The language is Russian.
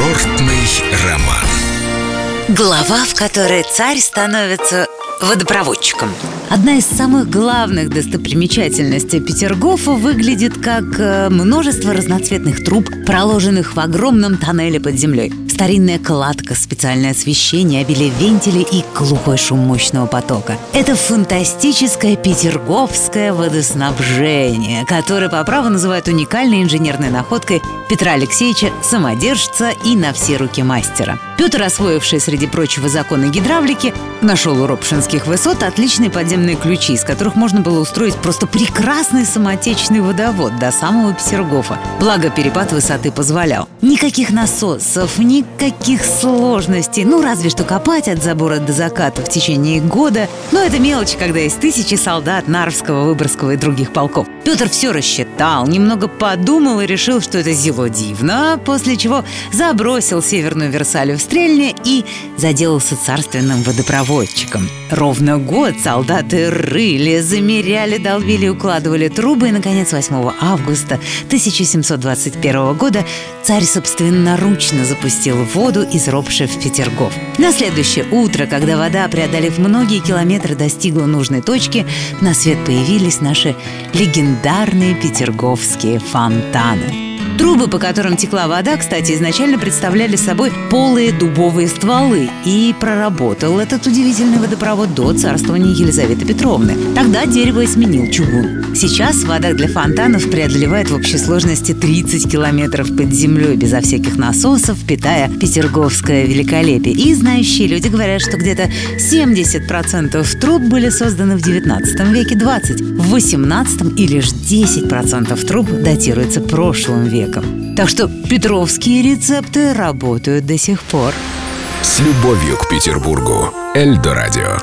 Курортный роман. Глава, в которой царь становится водопроводчиком. Одна из самых главных достопримечательностей Петергофа выглядит как э, множество разноцветных труб, проложенных в огромном тоннеле под землей. Старинная кладка, специальное освещение, обилие вентилей и глухой шум мощного потока. Это фантастическое петерговское водоснабжение, которое по праву называют уникальной инженерной находкой Петра Алексеевича, самодержца и на все руки мастера. Петр, освоивший среди прочего законы гидравлики, нашел у Ропшинских высот отличные подземные ключи, из которых можно было устроить просто прекрасный самотечный водовод до самого Петергофа. Благо, перепад высоты позволял. Никаких насосов, никаких сложностей. Ну, разве что копать от забора до заката в течение года. Но это мелочь, когда есть тысячи солдат Нарвского, Выборгского и других полков. Петр все рассчитал, немного подумал и решил, что это зело дивно, после чего забросил Северную Версалю в стрельне и заделался царственным водопроводчиком. Ровно год солдаты рыли, замеряли, долбили, укладывали трубы, и, наконец, 8 августа 1721 года царь собственноручно запустил воду из Ропши в Петергоф. На следующее утро, когда вода, преодолев многие километры, достигла нужной точки, на свет появились наши легендарные петерговские фонтаны. Трубы, по которым текла вода, кстати, изначально представляли собой полые дубовые стволы. И проработал этот удивительный водопровод до царствования Елизаветы Петровны. Тогда дерево сменил чугун. Сейчас вода для фонтанов преодолевает в общей сложности 30 километров под землей безо всяких насосов, питая петерговское великолепие. И знающие люди говорят, что где-то 70% труб были созданы в 19 веке, 20 в 18 и лишь 10% труб датируется прошлым веком веком. Так что петровские рецепты работают до сих пор. С любовью к Петербургу. Эльдо радио.